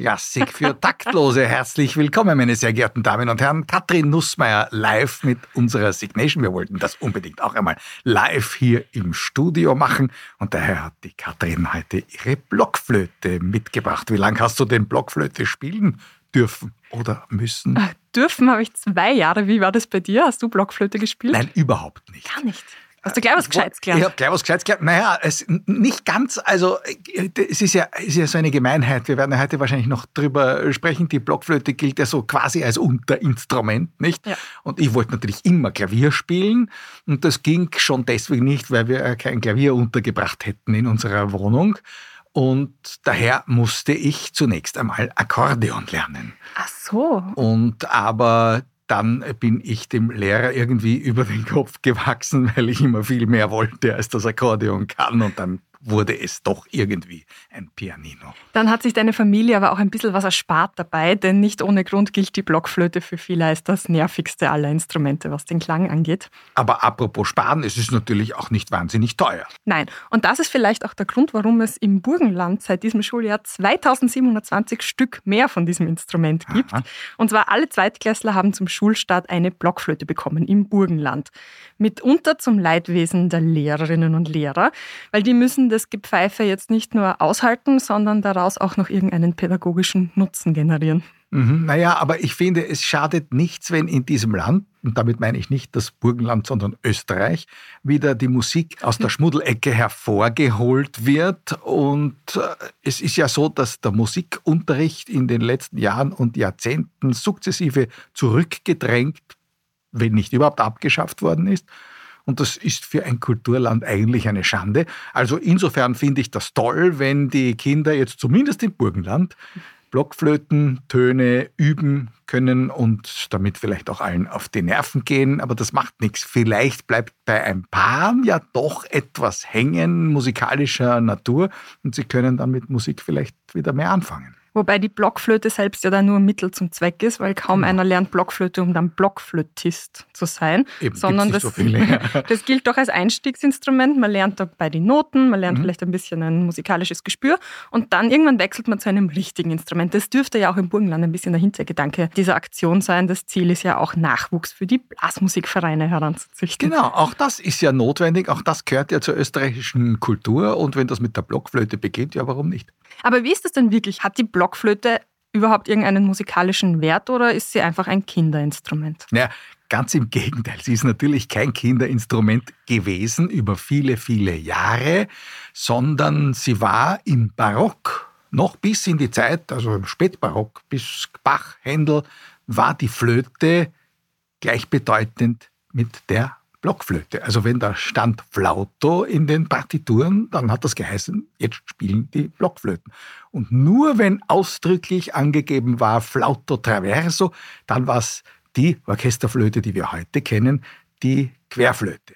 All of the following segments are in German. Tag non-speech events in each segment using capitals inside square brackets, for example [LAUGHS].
Klassik für Taktlose. Herzlich willkommen, meine sehr geehrten Damen und Herren. Katrin Nussmeier live mit unserer Signation. Wir wollten das unbedingt auch einmal live hier im Studio machen. Und daher hat die Katrin heute ihre Blockflöte mitgebracht. Wie lange hast du den Blockflöte spielen dürfen oder müssen? Ach, dürfen habe ich zwei Jahre. Wie war das bei dir? Hast du Blockflöte gespielt? Nein, überhaupt nicht. Gar nicht. Hast du gleich was Gescheites gelernt? Ich habe gleich was Gescheites gelernt. Naja, es, nicht ganz. Also, es ist ja, ist ja so eine Gemeinheit. Wir werden ja heute wahrscheinlich noch drüber sprechen. Die Blockflöte gilt ja so quasi als Unterinstrument, nicht? Ja. Und ich wollte natürlich immer Klavier spielen. Und das ging schon deswegen nicht, weil wir kein Klavier untergebracht hätten in unserer Wohnung. Und daher musste ich zunächst einmal Akkordeon lernen. Ach so. Und aber dann bin ich dem Lehrer irgendwie [LAUGHS] über den Kopf gewachsen, weil ich immer viel mehr wollte, als das Akkordeon kann. Und dann wurde es doch irgendwie ein Pianino. Dann hat sich deine Familie aber auch ein bisschen was erspart dabei, denn nicht ohne Grund gilt die Blockflöte für viele als das nervigste aller Instrumente, was den Klang angeht. Aber apropos Sparen, es ist natürlich auch nicht wahnsinnig teuer. Nein, und das ist vielleicht auch der Grund, warum es im Burgenland seit diesem Schuljahr 2720 Stück mehr von diesem Instrument gibt. Aha. Und zwar alle Zweitklässler haben zum Schulstart eine Blockflöte bekommen im Burgenland. Mitunter zum Leidwesen der Lehrerinnen und Lehrer, weil die müssen das Gepfeife jetzt nicht nur aushalten, sondern daraus auch noch irgendeinen pädagogischen Nutzen generieren. Mhm, naja, aber ich finde, es schadet nichts, wenn in diesem Land, und damit meine ich nicht das Burgenland, sondern Österreich, wieder die Musik aus der Schmuddelecke hervorgeholt wird. Und äh, es ist ja so, dass der Musikunterricht in den letzten Jahren und Jahrzehnten sukzessive zurückgedrängt, wenn nicht überhaupt abgeschafft worden ist. Und das ist für ein Kulturland eigentlich eine Schande. Also insofern finde ich das toll, wenn die Kinder jetzt zumindest im Burgenland Blockflötentöne üben können und damit vielleicht auch allen auf die Nerven gehen. Aber das macht nichts. Vielleicht bleibt bei ein paar ja doch etwas hängen musikalischer Natur und sie können dann mit Musik vielleicht wieder mehr anfangen. Wobei die Blockflöte selbst ja dann nur Mittel zum Zweck ist, weil kaum genau. einer lernt Blockflöte, um dann Blockflötist zu sein. Eben, sondern das, so [LAUGHS] das gilt doch als Einstiegsinstrument. Man lernt dabei die Noten, man lernt mhm. vielleicht ein bisschen ein musikalisches Gespür und dann irgendwann wechselt man zu einem richtigen Instrument. Das dürfte ja auch im Burgenland ein bisschen der Hintergedanke dieser Aktion sein. Das Ziel ist ja auch Nachwuchs für die Blasmusikvereine heranzuzüchten. Genau, auch das ist ja notwendig. Auch das gehört ja zur österreichischen Kultur und wenn das mit der Blockflöte beginnt, ja warum nicht? Aber wie ist das denn wirklich? Hat die Blockflöte überhaupt irgendeinen musikalischen Wert oder ist sie einfach ein Kinderinstrument? Ja, ganz im Gegenteil. Sie ist natürlich kein Kinderinstrument gewesen über viele, viele Jahre, sondern sie war im Barock noch bis in die Zeit, also im Spätbarock, bis Bach, Händel, war die Flöte gleichbedeutend mit der Blockflöte. Also wenn da stand Flauto in den Partituren, dann hat das geheißen, jetzt spielen die Blockflöten. Und nur wenn ausdrücklich angegeben war Flauto traverso, dann war es die Orchesterflöte, die wir heute kennen, die Querflöte.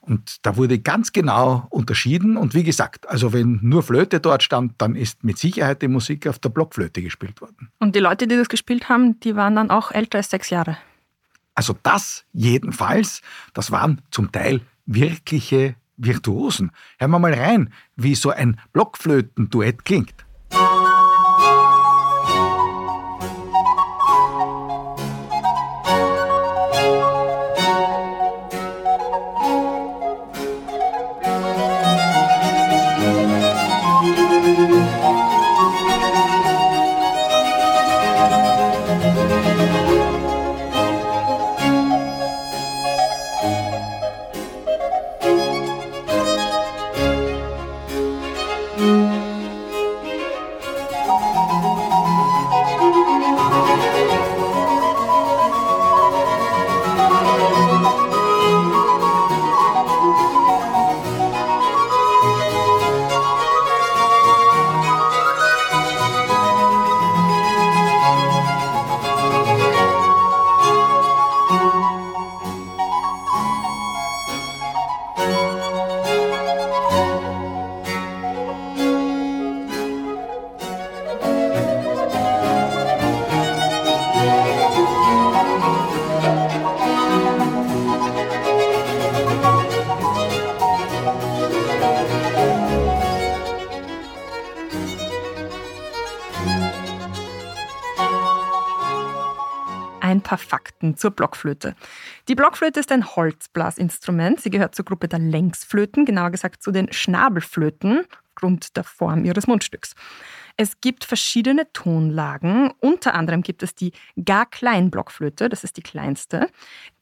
Und da wurde ganz genau unterschieden. Und wie gesagt, also wenn nur Flöte dort stand, dann ist mit Sicherheit die Musik auf der Blockflöte gespielt worden. Und die Leute, die das gespielt haben, die waren dann auch älter als sechs Jahre. Also das jedenfalls, das waren zum Teil wirkliche Virtuosen. Hören wir mal rein, wie so ein Blockflötenduett klingt. Fakten zur Blockflöte. Die Blockflöte ist ein Holzblasinstrument. Sie gehört zur Gruppe der Längsflöten, genauer gesagt zu den Schnabelflöten aufgrund der Form ihres Mundstücks. Es gibt verschiedene Tonlagen. Unter anderem gibt es die gar klein Blockflöte, das ist die kleinste,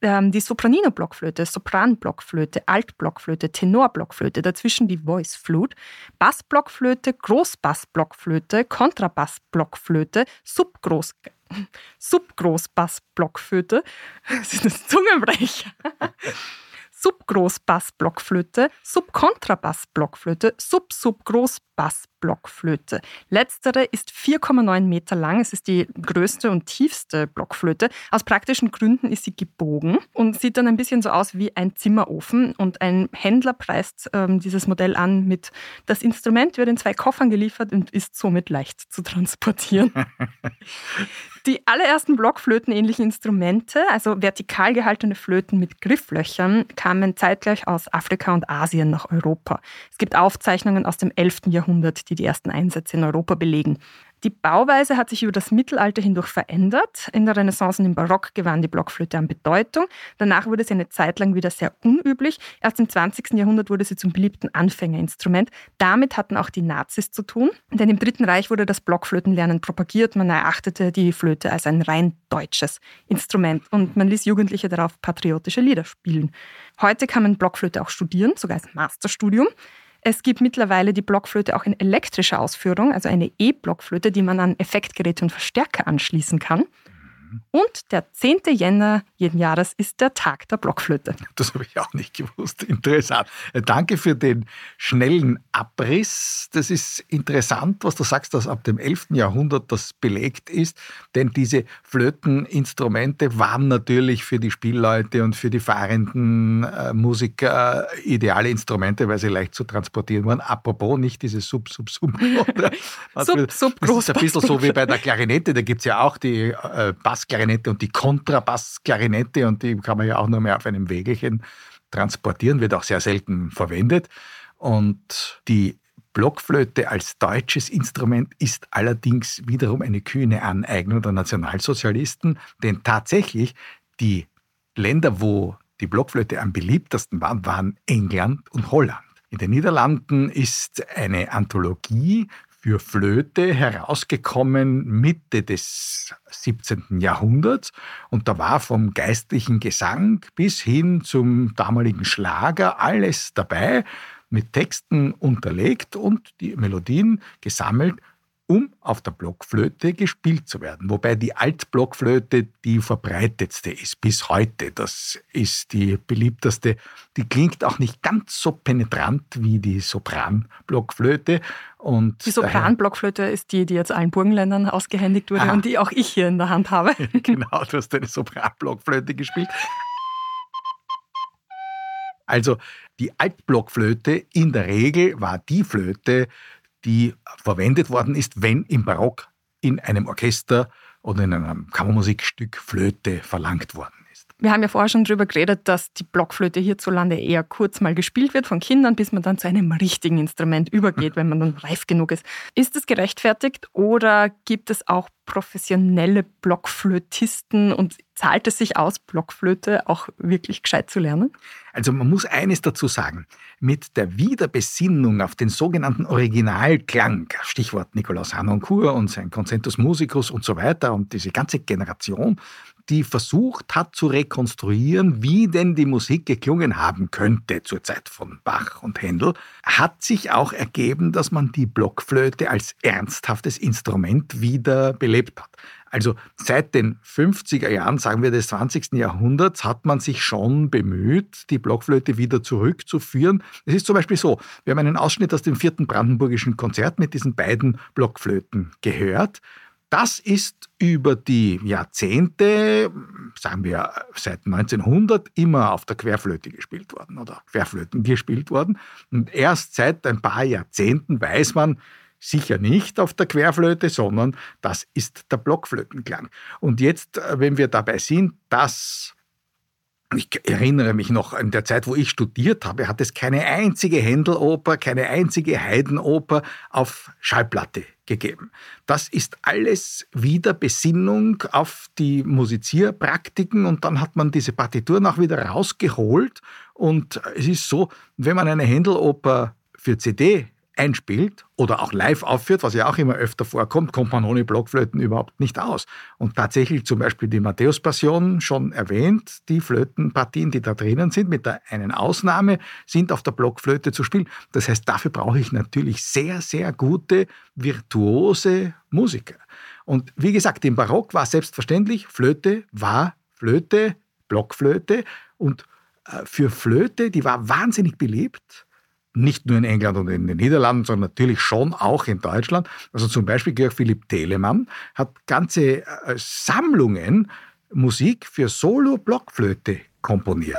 ähm, die Sopranino-Blockflöte, Sopran-Blockflöte, Alt-Blockflöte, Tenor-Blockflöte, dazwischen die Voice Flute, Bass-Blockflöte, Großbass-Blockflöte, Kontrabass-Blockflöte, Subgroß Subgroßbass-Blockflöte. [LAUGHS] Das ist ein Zungenbrecher. Subgroßbass-Blockflöte, Subkontrabass-Blockflöte, Sub-Subgroßbass-Blockflöte. Letztere ist 4,9 Meter lang. Es ist die größte und tiefste Blockflöte. Aus praktischen Gründen ist sie gebogen und sieht dann ein bisschen so aus wie ein Zimmerofen. Und ein Händler preist ähm, dieses Modell an mit, das Instrument wird in zwei Koffern geliefert und ist somit leicht zu transportieren. [LAUGHS] Die allerersten Blockflötenähnlichen Instrumente, also vertikal gehaltene Flöten mit Grifflöchern, kamen zeitgleich aus Afrika und Asien nach Europa. Es gibt Aufzeichnungen aus dem 11. Jahrhundert, die die ersten Einsätze in Europa belegen. Die Bauweise hat sich über das Mittelalter hindurch verändert. In der Renaissance und im Barock gewann die Blockflöte an Bedeutung. Danach wurde sie eine Zeit lang wieder sehr unüblich. Erst im 20. Jahrhundert wurde sie zum beliebten Anfängerinstrument. Damit hatten auch die Nazis zu tun, denn im Dritten Reich wurde das Blockflötenlernen propagiert. Man erachtete die Flöte als ein rein deutsches Instrument und man ließ Jugendliche darauf patriotische Lieder spielen. Heute kann man Blockflöte auch studieren, sogar als Masterstudium. Es gibt mittlerweile die Blockflöte auch in elektrischer Ausführung, also eine E-Blockflöte, die man an Effektgeräte und Verstärker anschließen kann. Und der 10. Jänner jeden Jahres ist der Tag der Blockflöte. [LAUGHS] Das habe ich auch nicht gewusst. Interessant. Äh, danke für den schnellen Abriss. Das ist interessant, was du sagst, dass ab dem 11. Jahrhundert das belegt ist. Denn diese Flöteninstrumente waren natürlich für die Spielleute und für die fahrenden äh, Musiker ideale Instrumente, weil sie leicht zu transportieren waren. Apropos nicht diese Sub, Sub, Sub. [LAUGHS] Sub, Sub, Das ist ein bisschen so wie bei der Klarinette. Da gibt es ja auch die äh, Bass Bassklarinette und die Kontrabassklarinette und die kann man ja auch nur mehr auf einem Wägelchen transportieren, wird auch sehr selten verwendet. Und die Blockflöte als deutsches Instrument ist allerdings wiederum eine kühne Aneignung der Nationalsozialisten, denn tatsächlich die Länder, wo die Blockflöte am beliebtesten waren, waren England und Holland. In den Niederlanden ist eine Anthologie für Flöte herausgekommen Mitte des 17. Jahrhunderts und da war vom geistlichen Gesang bis hin zum damaligen Schlager alles dabei, mit Texten unterlegt und die Melodien gesammelt um auf der Blockflöte gespielt zu werden. Wobei die Altblockflöte die verbreitetste ist bis heute. Das ist die beliebteste. Die klingt auch nicht ganz so penetrant wie die Sopranblockflöte. Und die Sopranblockflöte ist die, die jetzt allen Burgenländern ausgehändigt wurde Aha. und die auch ich hier in der Hand habe. [LAUGHS] genau, du hast eine Sopranblockflöte gespielt. Also die Altblockflöte in der Regel war die Flöte, die verwendet worden ist, wenn im Barock in einem Orchester oder in einem Kammermusikstück Flöte verlangt worden ist. Wir haben ja vorher schon darüber geredet, dass die Blockflöte hierzulande eher kurz mal gespielt wird von Kindern, bis man dann zu einem richtigen Instrument übergeht, wenn man dann reif genug ist. Ist es gerechtfertigt oder gibt es auch professionelle Blockflötisten und zahlt es sich aus, Blockflöte auch wirklich gescheit zu lernen? Also man muss eines dazu sagen. Mit der Wiederbesinnung auf den sogenannten Originalklang, Stichwort Nikolaus Hanoncourt und sein Concentus Musicus und so weiter und diese ganze Generation, die versucht hat zu rekonstruieren, wie denn die Musik geklungen haben könnte zur Zeit von Bach und Händel, hat sich auch ergeben, dass man die Blockflöte als ernsthaftes Instrument wieder belebt hat. Also seit den 50er Jahren, sagen wir des 20. Jahrhunderts, hat man sich schon bemüht, die Blockflöte wieder zurückzuführen. Es ist zum Beispiel so, wir haben einen Ausschnitt aus dem vierten Brandenburgischen Konzert mit diesen beiden Blockflöten gehört. Das ist über die Jahrzehnte, sagen wir seit 1900, immer auf der Querflöte gespielt worden oder Querflöten gespielt worden. Und erst seit ein paar Jahrzehnten weiß man, sicher nicht auf der Querflöte, sondern das ist der Blockflötenklang. Und jetzt, äh, wenn wir dabei sind, dass ich erinnere mich noch an der Zeit, wo ich studiert habe, hat es keine einzige Händeloper, keine einzige Heidenoper auf Schallplatte gegeben. Das ist alles wieder Besinnung auf die Musizierpraktiken und dann hat man diese Partituren auch wieder rausgeholt und es ist so, wenn man eine Händeloper für CD einspielt oder auch live aufführt, was ja auch immer öfter vorkommt, kommt man ohne Blockflöten überhaupt nicht aus. Und tatsächlich zum Beispiel die Matthäus-Passion schon erwähnt, die Flötenpartien, die da drinnen sind, mit der einen Ausnahme, sind auf der Blockflöte zu spielen. Das heißt, dafür brauche ich natürlich sehr, sehr gute, virtuose Musiker. Und wie gesagt, im Barock war selbstverständlich, Flöte war Flöte, Blockflöte und äh, für Flöte, die war wahnsinnig beliebt nicht nur in England und in den Niederlanden, sondern natürlich schon auch in Deutschland. Also zum Beispiel Georg Philipp Telemann hat ganze äh, Sammlungen Musik für Solo-Blockflöte komponiert.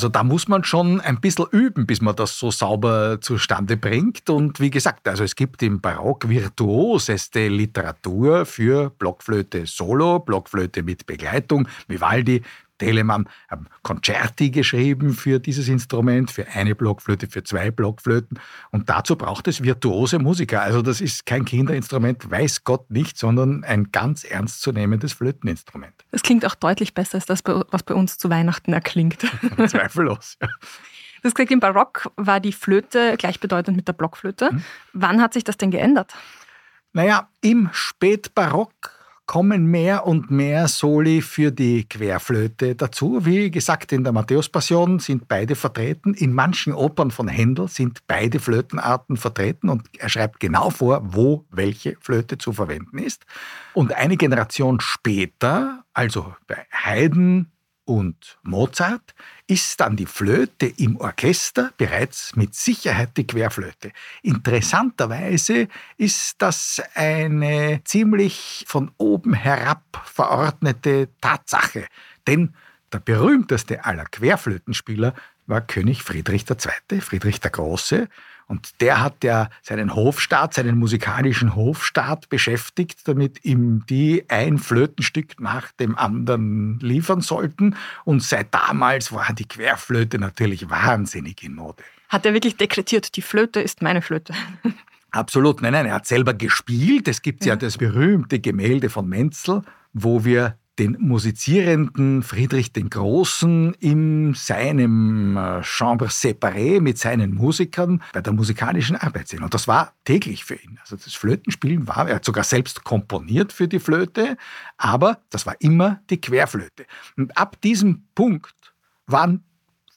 Also da muss man schon ein bisschen üben, bis man das so sauber zustande bringt. Und wie gesagt, also es gibt im Barock virtuoseste Literatur für Blockflöte Solo, Blockflöte mit Begleitung, Vivaldi, Telemann haben Concerti geschrieben für dieses Instrument, für eine Blockflöte, für zwei Blockflöten. Und dazu braucht es virtuose Musiker. Also das ist kein Kinderinstrument, weiß Gott nicht, sondern ein ganz ernstzunehmendes Flöteninstrument. Das klingt auch deutlich besser als das, was bei uns zu Weihnachten erklingt. [LAUGHS] Zweifellos. Ja. Das gesagt, im Barock war die Flöte gleichbedeutend mit der Blockflöte. Hm. Wann hat sich das denn geändert? Naja, im Spätbarock kommen mehr und mehr Soli für die Querflöte dazu. Wie gesagt, in der Matthäus-Passion sind beide vertreten. In manchen Opern von Händel sind beide Flötenarten vertreten und er schreibt genau vor, wo welche Flöte zu verwenden ist. Und eine Generation später, also bei Haydn, und Mozart ist dann die Flöte im Orchester bereits mit Sicherheit die Querflöte. Interessanterweise ist das eine ziemlich von oben herab verordnete Tatsache, denn der berühmteste aller Querflötenspieler war König Friedrich II., Friedrich der Große, und der hat ja seinen Hofstaat, seinen musikalischen Hofstaat beschäftigt, damit ihm die ein Flötenstück nach dem anderen liefern sollten. Und seit damals war die Querflöte natürlich wahnsinnig in Mode. Hat er wirklich dekretiert, die Flöte ist meine Flöte? [LAUGHS] Absolut, nein, nein, er hat selber gespielt. Es gibt ja, ja das berühmte Gemälde von Menzel, wo wir den musizierenden Friedrich den Großen in seinem äh, Chambre séparé mit seinen Musikern bei der musikalischen Arbeit sehen. Und das war täglich für ihn. Also das Flötenspielen war, er hat sogar selbst komponiert für die Flöte, aber das war immer die Querflöte. Und ab diesem Punkt waren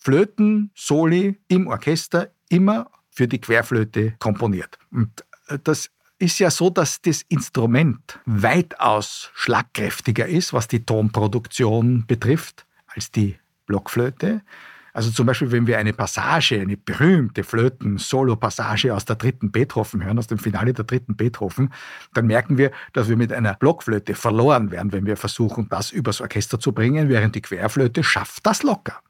Flöten, Soli im Orchester immer für die Querflöte komponiert. Und äh, das ist ja so, dass das Instrument weitaus schlagkräftiger ist, was die Tonproduktion betrifft, als die Blockflöte. Also zum Beispiel, wenn wir eine Passage, eine berühmte Flöten-Solo-Passage aus der dritten Beethoven hören, aus dem Finale der dritten Beethoven, dann merken wir, dass wir mit einer Blockflöte verloren werden, wenn wir versuchen, das übers Orchester zu bringen, während die Querflöte schafft das locker.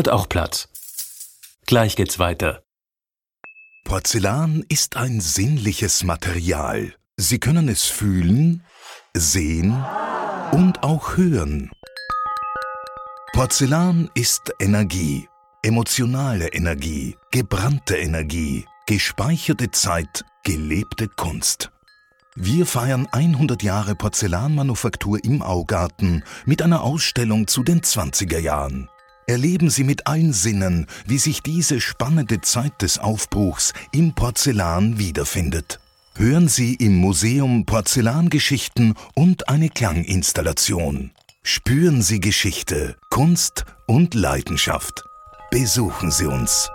Hat auch Platz. Gleich geht's weiter. Porzellan ist ein sinnliches Material. Sie können es fühlen, sehen und auch hören. Porzellan ist Energie. Emotionale Energie, gebrannte Energie, gespeicherte Zeit, gelebte Kunst. Wir feiern 100 Jahre Porzellanmanufaktur im Augarten mit einer Ausstellung zu den 20er Jahren. Erleben Sie mit allen Sinnen, wie sich diese spannende Zeit des Aufbruchs im Porzellan wiederfindet. Hören Sie im Museum Porzellangeschichten und eine Klanginstallation. Spüren Sie Geschichte, Kunst und Leidenschaft. Besuchen Sie uns.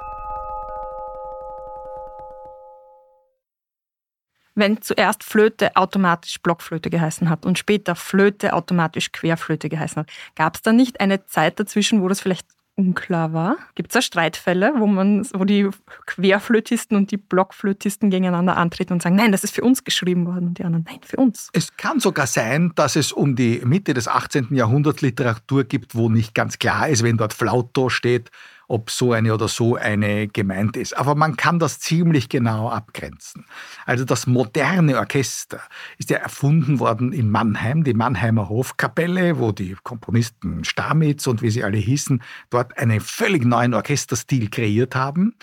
Wenn zuerst Flöte automatisch Blockflöte geheißen hat und später Flöte automatisch Querflöte geheißen hat, gab es da nicht eine Zeit dazwischen, wo das vielleicht unklar war? Gibt es da Streitfälle, wo, man, wo die Querflötisten und die Blockflötisten gegeneinander antreten und sagen, nein, das ist für uns geschrieben worden und die anderen, nein, für uns? Es kann sogar sein, dass es um die Mitte des 18. Jahrhunderts Literatur gibt, wo nicht ganz klar ist, wenn dort Flauto steht, ob so eine oder so eine gemeint ist. Aber man kann das ziemlich genau abgrenzen. Also das moderne Orchester ist ja erfunden worden in Mannheim, die Mannheimer Hofkapelle, wo die Komponisten Stamitz und wie sie alle hießen, dort einen völlig neuen Orchesterstil kreiert haben.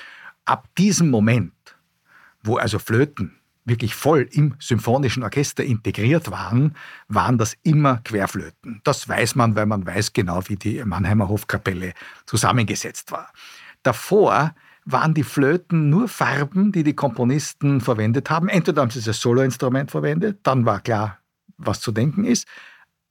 Ab diesem Moment, wo also Flöten wirklich voll im symphonischen Orchester integriert waren, waren das immer Querflöten. Das weiß man, weil man weiß genau, wie die Mannheimer Hofkapelle zusammengesetzt war. Davor waren die Flöten nur Farben, die die Komponisten verwendet haben. Entweder haben sie das Soloinstrument verwendet, dann war klar, was zu denken ist,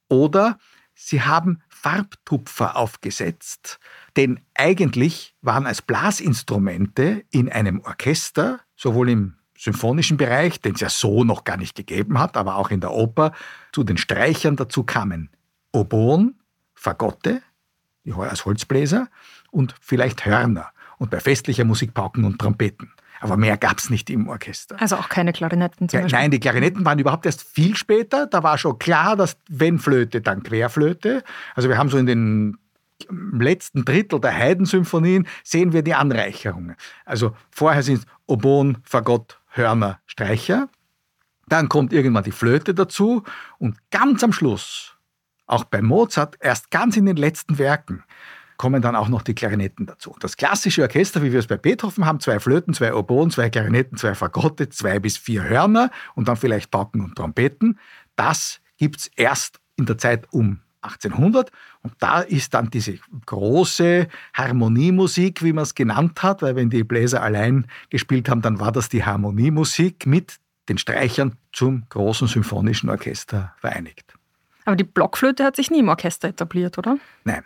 oder sie haben Farbtupfer aufgesetzt, denn eigentlich waren als Blasinstrumente in einem Orchester, sowohl im symphonischen Bereich, den es ja so noch gar nicht gegeben hat, aber auch in der Oper, zu den Streichern dazu kamen Oboen, Fagotte, als Holzbläser und vielleicht Hörner und bei festlicher Musik Pauken und Trompeten. Aber mehr gab es nicht im Orchester. Also auch keine Klarinetten zum ja, Beispiel? Nein, die Klarinetten waren überhaupt erst viel später. Da war schon klar, dass wenn Flöte, dann Querflöte. Also wir haben so in den letzten Drittel der Haydn-Symphonien sehen wir die Anreicherungen. Also vorher sind es Oboen, Fagott, Hörner, Streicher. Dann kommt irgendwann die Flöte dazu und ganz am Schluss, auch bei Mozart, erst ganz in den letzten Werken, kommen dann auch noch die Klarinetten dazu. Das klassische Orchester, wie wir es bei Beethoven haben, zwei Flöten, zwei Oboen, zwei Klarinetten, zwei Fagotte, zwei bis vier Hörner und dann vielleicht Pauken und Trompeten, das gibt es erst in der Zeit um 1800 und da ist dann diese große Harmoniemusik, wie man es genannt hat, weil wenn die Bläser allein gespielt haben, dann war das die Harmoniemusik mit den Streichern zum großen symphonischen Orchester vereinigt. Aber die Blockflöte hat sich nie im Orchester etabliert, oder? Nein.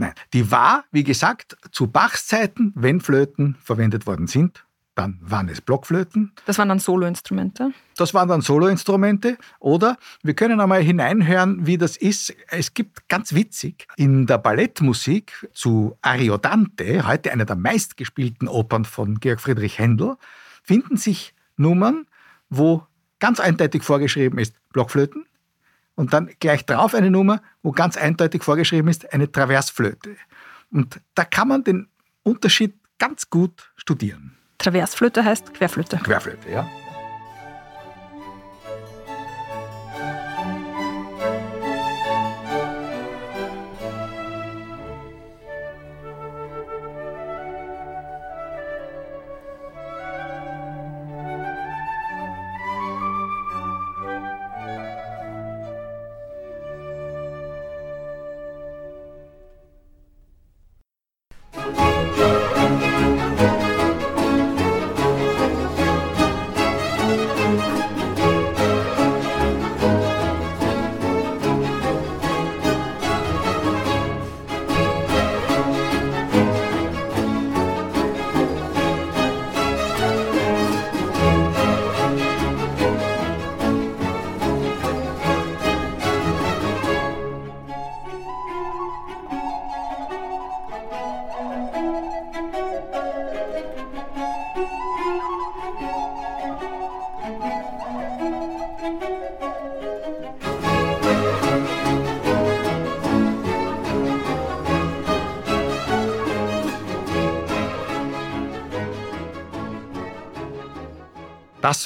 Nein, die war, wie gesagt, zu Bachs Zeiten, wenn Flöten verwendet worden sind, dann waren es Blockflöten. Das waren dann Soloinstrumente? Das waren dann Soloinstrumente. Oder wir können einmal hineinhören, wie das ist. Es gibt ganz witzig in der Ballettmusik zu Ariodante, heute einer der meistgespielten Opern von Georg Friedrich Händel, finden sich Nummern, wo ganz eindeutig vorgeschrieben ist Blockflöten und dann gleich drauf eine Nummer, wo ganz eindeutig vorgeschrieben ist eine Traversflöte. Und da kann man den Unterschied ganz gut studieren. Travesflute, hest, kveflute. Kveflute, ja.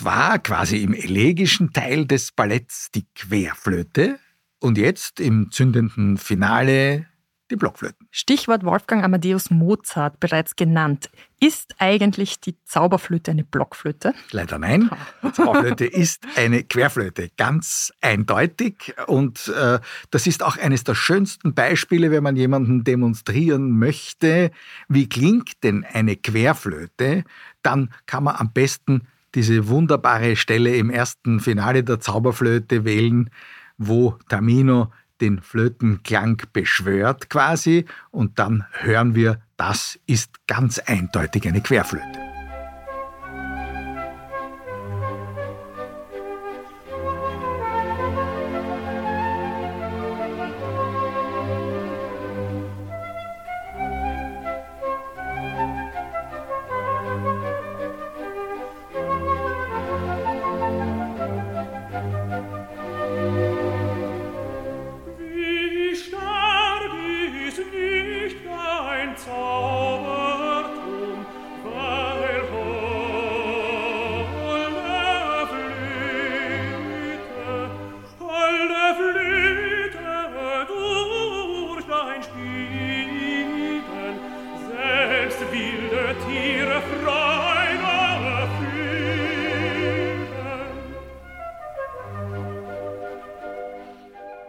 Das war quasi im elegischen Teil des Balletts die Querflöte und jetzt im zündenden Finale die Blockflöten. Stichwort Wolfgang Amadeus Mozart bereits genannt. Ist eigentlich die Zauberflöte eine Blockflöte? Leider nein. Die [LAUGHS] Zauberflöte ist eine Querflöte, ganz eindeutig. Und äh, das ist auch eines der schönsten Beispiele, wenn man jemanden demonstrieren möchte, wie klingt denn eine Querflöte, dann kann man am besten diese wunderbare Stelle im ersten Finale der Zauberflöte wählen, wo Tamino den Flötenklang beschwört quasi und dann hören wir, das ist ganz eindeutig eine Querflöte.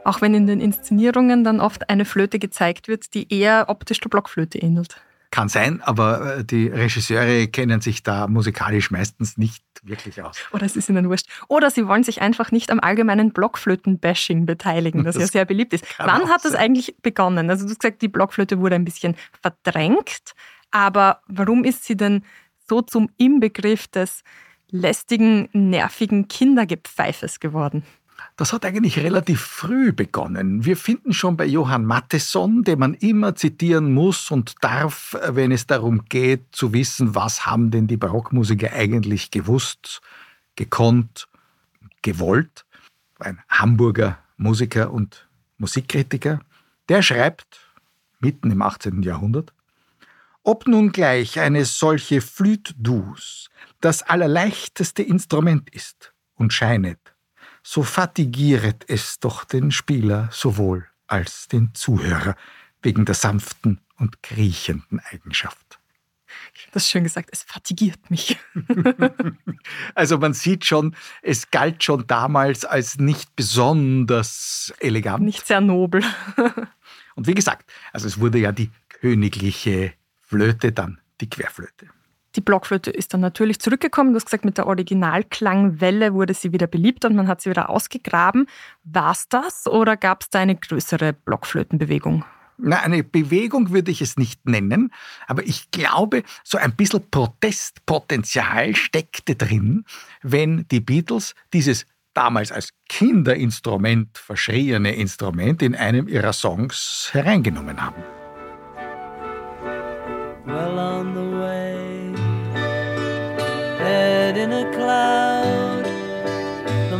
Auch wenn in den Inszenierungen dann oft eine Flöte gezeigt wird, die eher optisch der Blockflöte ähnelt. Kann sein, aber äh, die Regisseure kennen sich da musikalisch meistens nicht wirklich aus. Oder es ist ihnen wurscht. Oder sie wollen sich einfach nicht am allgemeinen Blockflöten-Bashing beteiligen, das, das, ja sehr beliebt ist. Wann hat das eigentlich begonnen? Also du hast gesagt, die Blockflöte wurde ein bisschen verdrängt, aber warum ist sie denn so zum Inbegriff des lästigen, nervigen Kindergepfeifes geworden? Das hat eigentlich relativ früh begonnen. Wir finden schon bei Johann Matheson, den man immer zitieren muss und darf, wenn es darum geht zu wissen, was haben denn die Barockmusiker eigentlich gewusst, gekonnt, gewollt. Ein Hamburger Musiker und Musikkritiker. Der schreibt, mitten im 18. Jahrhundert, ob nun gleich eine solche Flûte douce das allerleichteste Instrument ist und scheinet so fatigieret es doch den Spieler sowohl als den Zuhörer wegen der sanften und kriechenden Eigenschaft. Das ist schön gesagt, es fatigiert mich. [LAUGHS] also man sieht schon, es galt schon damals als nicht besonders elegant. Nicht sehr nobel. und wie gesagt, also es wurde ja die königliche Flöte, dann die Querflöte. Die Blockflöte ist dann natürlich zurückgekommen. Du hast gesagt, mit der Originalklangwelle wurde sie wieder beliebt und man hat sie wieder ausgegraben. War es das oder gab es da eine größere Blockflötenbewegung? Na, eine Bewegung würde ich es nicht nennen, aber ich glaube, so ein bisschen Protestpotenzial steckte drin, wenn die Beatles dieses damals als Kinderinstrument verschriene Instrument in einem ihrer Songs hereingenommen haben. Well,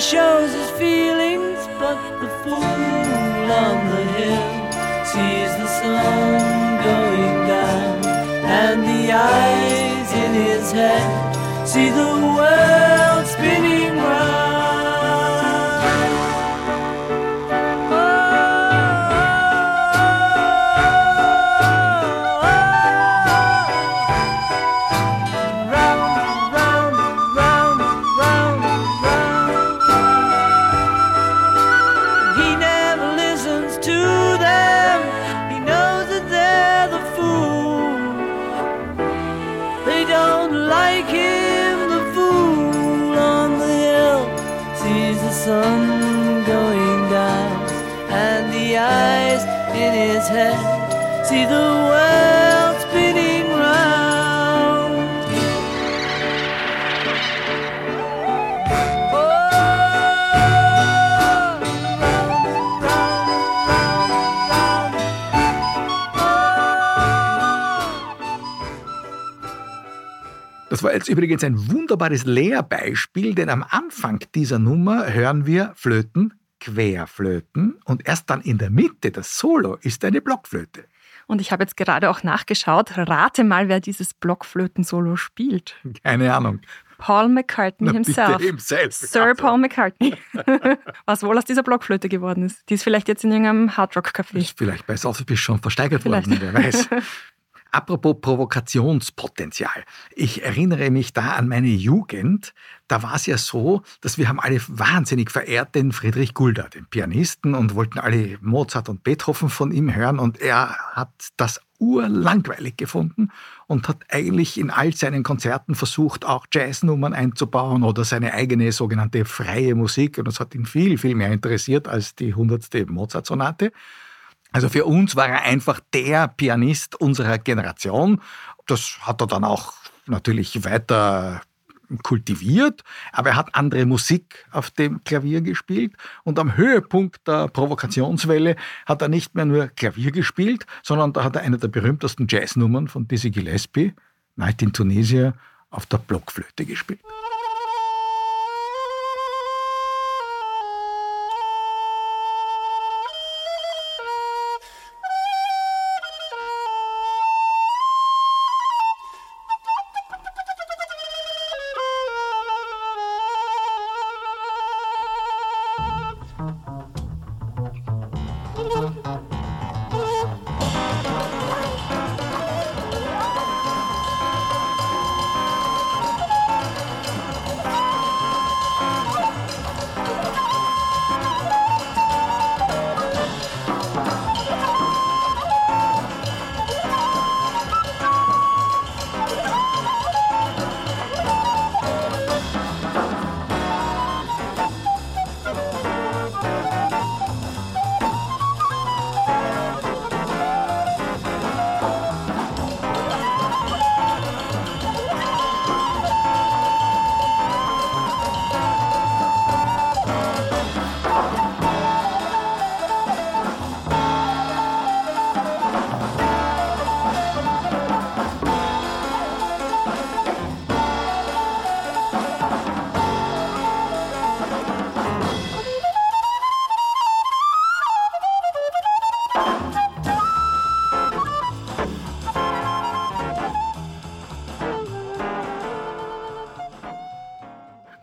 Shows his feelings but the fool on the hill sees the sun going down, and the eyes in his head see the war jetzt übrigens ein wunderbares Lehrbeispiel, denn am Anfang dieser Nummer hören wir Flöten, Querflöten und erst dann in der Mitte, das Solo, ist eine Blockflöte. Und ich habe jetzt gerade auch nachgeschaut. Rate mal, wer dieses Blockflöten-Solo spielt. Keine Ahnung. Paul McCartney Na, himself. himself. Sir Also, Paul McCartney. [LAUGHS] Was wohl aus dieser Blockflöte geworden ist. Die ist vielleicht jetzt in irgendeinem Hardrock-Café. Ist vielleicht bei Sotheby's schon versteigert Vielleicht. worden, wer weiß. [LAUGHS] Apropos Provokationspotenzial. Ich erinnere mich da an meine Jugend. Da war es ja so, dass wir haben alle wahnsinnig verehrt den Friedrich Gulda, den Pianisten, und wollten alle Mozart und Beethoven von ihm hören. Und er hat das urlangweilig gefunden und hat eigentlich in all seinen Konzerten versucht, auch Jazznummern einzubauen oder seine eigene sogenannte freie Musik. Und das hat ihn viel, viel mehr interessiert als die hundertste Mozart-Sonate. Also für uns war er einfach der Pianist unserer Generation. Das hat er dann auch natürlich weiter kultiviert, aber er hat andere Musik auf dem Klavier gespielt und am Höhepunkt der Provokationswelle hat er nicht mehr nur Klavier gespielt, sondern da hat er eine der berühmtesten Jazznummern von Dizzy Gillespie, Night in Tunisia, auf der Blockflöte gespielt.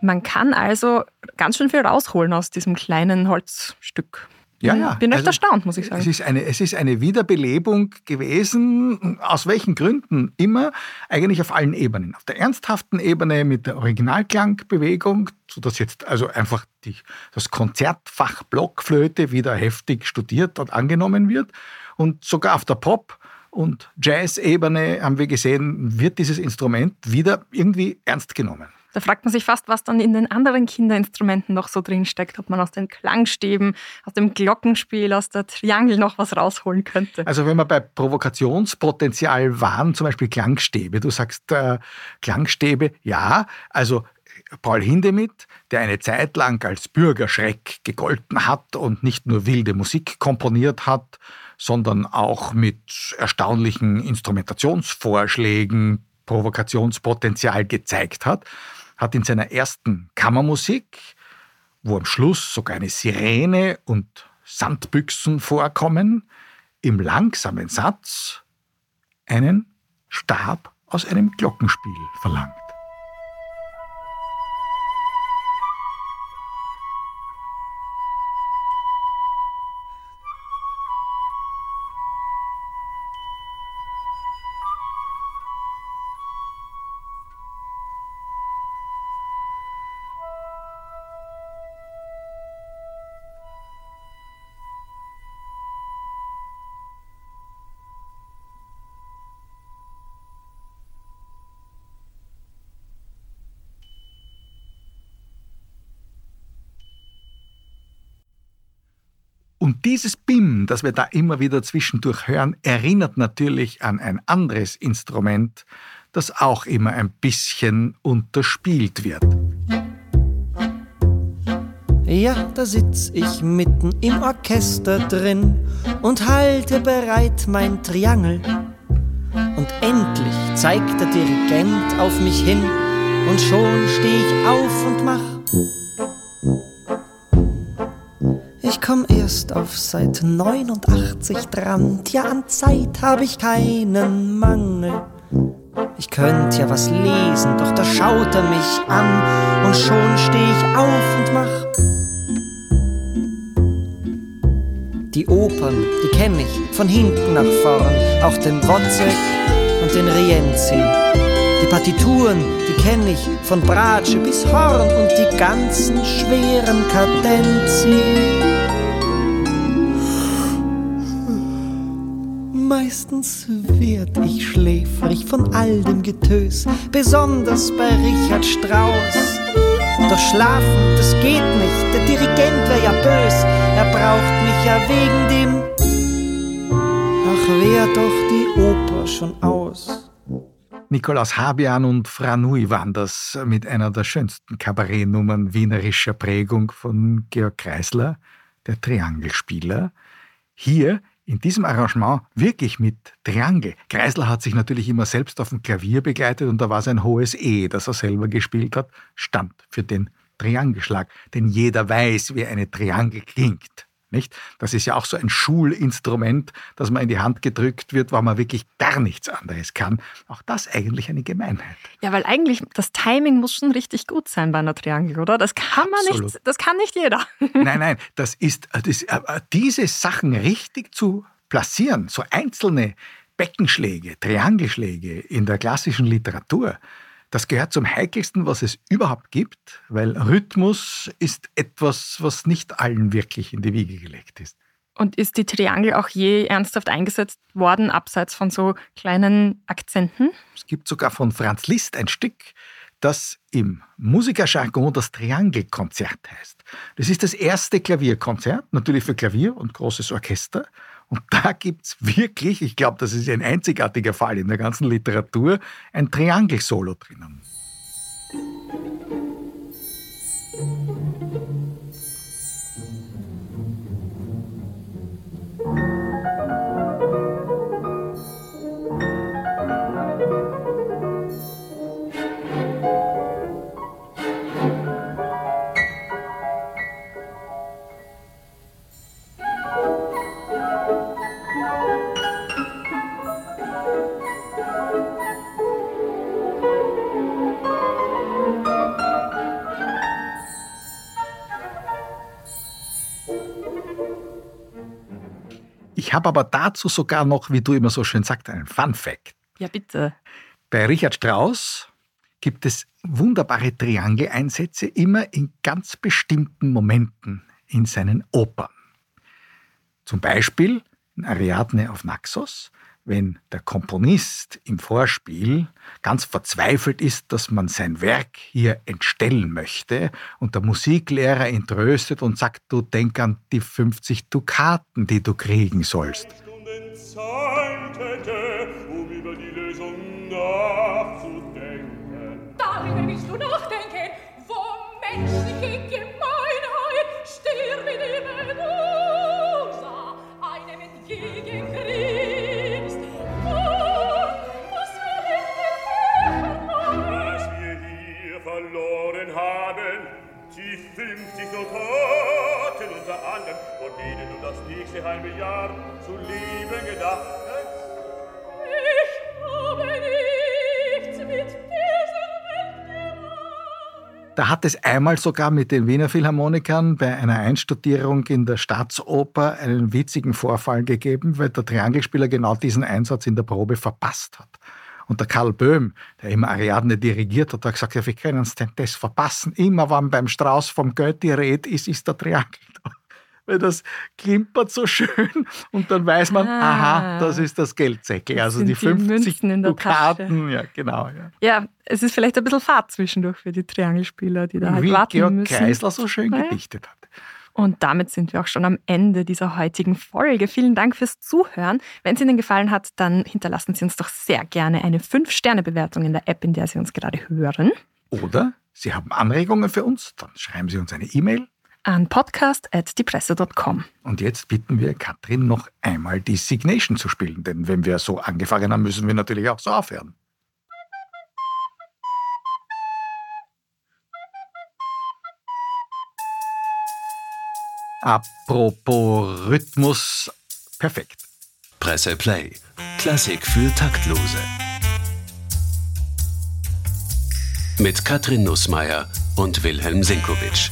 Man kann also ganz schön viel rausholen aus diesem kleinen Holzstück. Ja, ja. Bin recht Also, erstaunt, muss ich Es sagen. ist, eine, es ist eine Wiederbelebung gewesen, aus welchen Gründen immer, eigentlich auf allen Ebenen. Auf der ernsthaften Ebene mit der Originalklangbewegung, sodass jetzt also einfach die, das Konzertfach Blockflöte wieder heftig studiert und angenommen wird. Und sogar auf der Pop- und Jazz-Ebene haben wir gesehen, wird dieses Instrument wieder irgendwie ernst genommen. Da fragt man sich fast, was dann in den anderen Kinderinstrumenten noch so drin steckt. Ob man aus den Klangstäben, aus dem Glockenspiel, aus der Triangel noch was rausholen könnte. Also wenn wir bei Provokationspotenzial waren, zum Beispiel Klangstäbe, du sagst äh, Klangstäbe, ja, also Paul Hindemith, der eine Zeit lang als Bürgerschreck gegolten hat und nicht nur wilde Musik komponiert hat, sondern auch mit erstaunlichen Instrumentationsvorschlägen Provokationspotenzial gezeigt hat, hat in seiner ersten Kammermusik, wo am Schluss sogar eine Sirene und Sandbüchsen vorkommen, im langsamen Satz einen Stab aus einem Glockenspiel verlangt. Dieses Bim, das wir da immer wieder zwischendurch hören, erinnert natürlich an ein anderes Instrument, das auch immer ein bisschen unterspielt wird. Ja, da sitz ich mitten im Orchester drin und halte bereit mein Triangel. Und endlich zeigt der Dirigent auf mich hin und schon steh ich auf und mach. Komm erst auf Seite 89 dran, tja, an Zeit hab ich keinen Mangel. Ich könnte ja was lesen, doch da schaut er mich an und schon steh ich auf und mach. Die Opern, die kenn ich von hinten nach vorn, auch den Wozzeck und den Rienzi. Die Partituren, die kenn ich von Bratsche bis Horn und die ganzen schweren Kadenzi. Meistens werd ich schläfrig von all dem Getös, besonders bei Richard Strauss. Doch schlafen, das geht nicht, der Dirigent wär ja bös, er braucht mich ja wegen dem. Ach, wär doch die Oper schon aus. Nikolaus Habian und Franui waren das mit einer der schönsten Kabarettnummern wienerischer Prägung von Georg Kreisler, der Triangelspieler. Hier in diesem Arrangement wirklich mit Triangel. Kreisler hat sich natürlich immer selbst auf dem Klavier begleitet und da war sein hohes E, das er selber gespielt hat, stand für den Triangelschlag. Denn jeder weiß, wie eine Triangel klingt. Nicht? Das ist ja auch so ein Schulinstrument, das man in die Hand gedrückt wird, weil man wirklich gar nichts anderes kann. Auch das eigentlich eine Gemeinheit. Ja, weil eigentlich das Timing muss schon richtig gut sein bei einer Triangel, oder? Das kann man Absolut. nicht, das kann nicht jeder. [LAUGHS] Nein, nein, das ist das, äh, diese Sachen richtig zu platzieren, so einzelne Beckenschläge, Triangelschläge in der klassischen Literatur, das gehört zum heikelsten, was es überhaupt gibt, weil Rhythmus ist etwas, was nicht allen wirklich in die Wiege gelegt ist. Und ist die Triangel auch je ernsthaft eingesetzt worden, abseits von so kleinen Akzenten? Es gibt sogar von Franz Liszt ein Stück, das im Musikerjargon das Triangelkonzert heißt. Das ist das erste Klavierkonzert, natürlich für Klavier und großes Orchester. Und da [LAUGHS] gibt es wirklich, ich glaube, das ist ein einzigartiger Fall in der ganzen Literatur, ein Triangel-Solo drinnen. Habe aber dazu sogar noch, wie du immer so schön sagst, einen Fun Fact. Ja, bitte. Bei Richard Strauss gibt es wunderbare Triangeleinsätze immer in ganz bestimmten Momenten in seinen Opern. Zum Beispiel in Ariadne auf Naxos, wenn der Komponist im Vorspiel ganz verzweifelt ist, dass man sein Werk hier entstellen möchte und der Musiklehrer ihn tröstet und sagt, du denk an die 50 Dukaten, die du kriegen sollst. Darüber willst du nachdenken, wo menschliche nächste halbe Jahr zu leben gedacht hast. Ich habe nichts mit Da hat es einmal sogar mit den Wiener Philharmonikern bei einer Einstudierung in der Staatsoper einen witzigen Vorfall gegeben, weil der Triangelspieler genau diesen Einsatz in der Probe verpasst hat. Und der Karl Böhm, der immer Ariadne dirigiert hat, hat gesagt, ja, wie können uns denn das verpassen? Immer wenn beim Strauß vom Geld die Rede ist, ist der Triangel da weil das klimpert so schön [LAUGHS] und dann weiß man, ah, aha, das ist das Geldsäckel. Also die 50 die Dukaten, ja, genau. Ja. ja. es ist vielleicht ein bisschen Fad zwischendurch für die Triangelspieler, die da halt Wie warten Georg müssen. Kreisler so schön ja. gedichtet hat. Und damit sind wir auch schon am Ende dieser heutigen Folge. Vielen Dank fürs Zuhören. Wenn es Ihnen gefallen hat, dann hinterlassen Sie uns doch sehr gerne eine 5-Sterne-Bewertung in der App, in der Sie uns gerade hören. Oder Sie haben Anregungen für uns, dann schreiben Sie uns eine E-Mail an podcast.diepresse.com. Und jetzt bitten wir Katrin noch einmal die Signation zu spielen, denn wenn wir so angefangen haben, müssen wir natürlich auch so aufhören. Apropos Rhythmus, perfekt. Presse Play. Klassik für Taktlose. Mit Katrin Nussmeier und Wilhelm Sinkowitsch.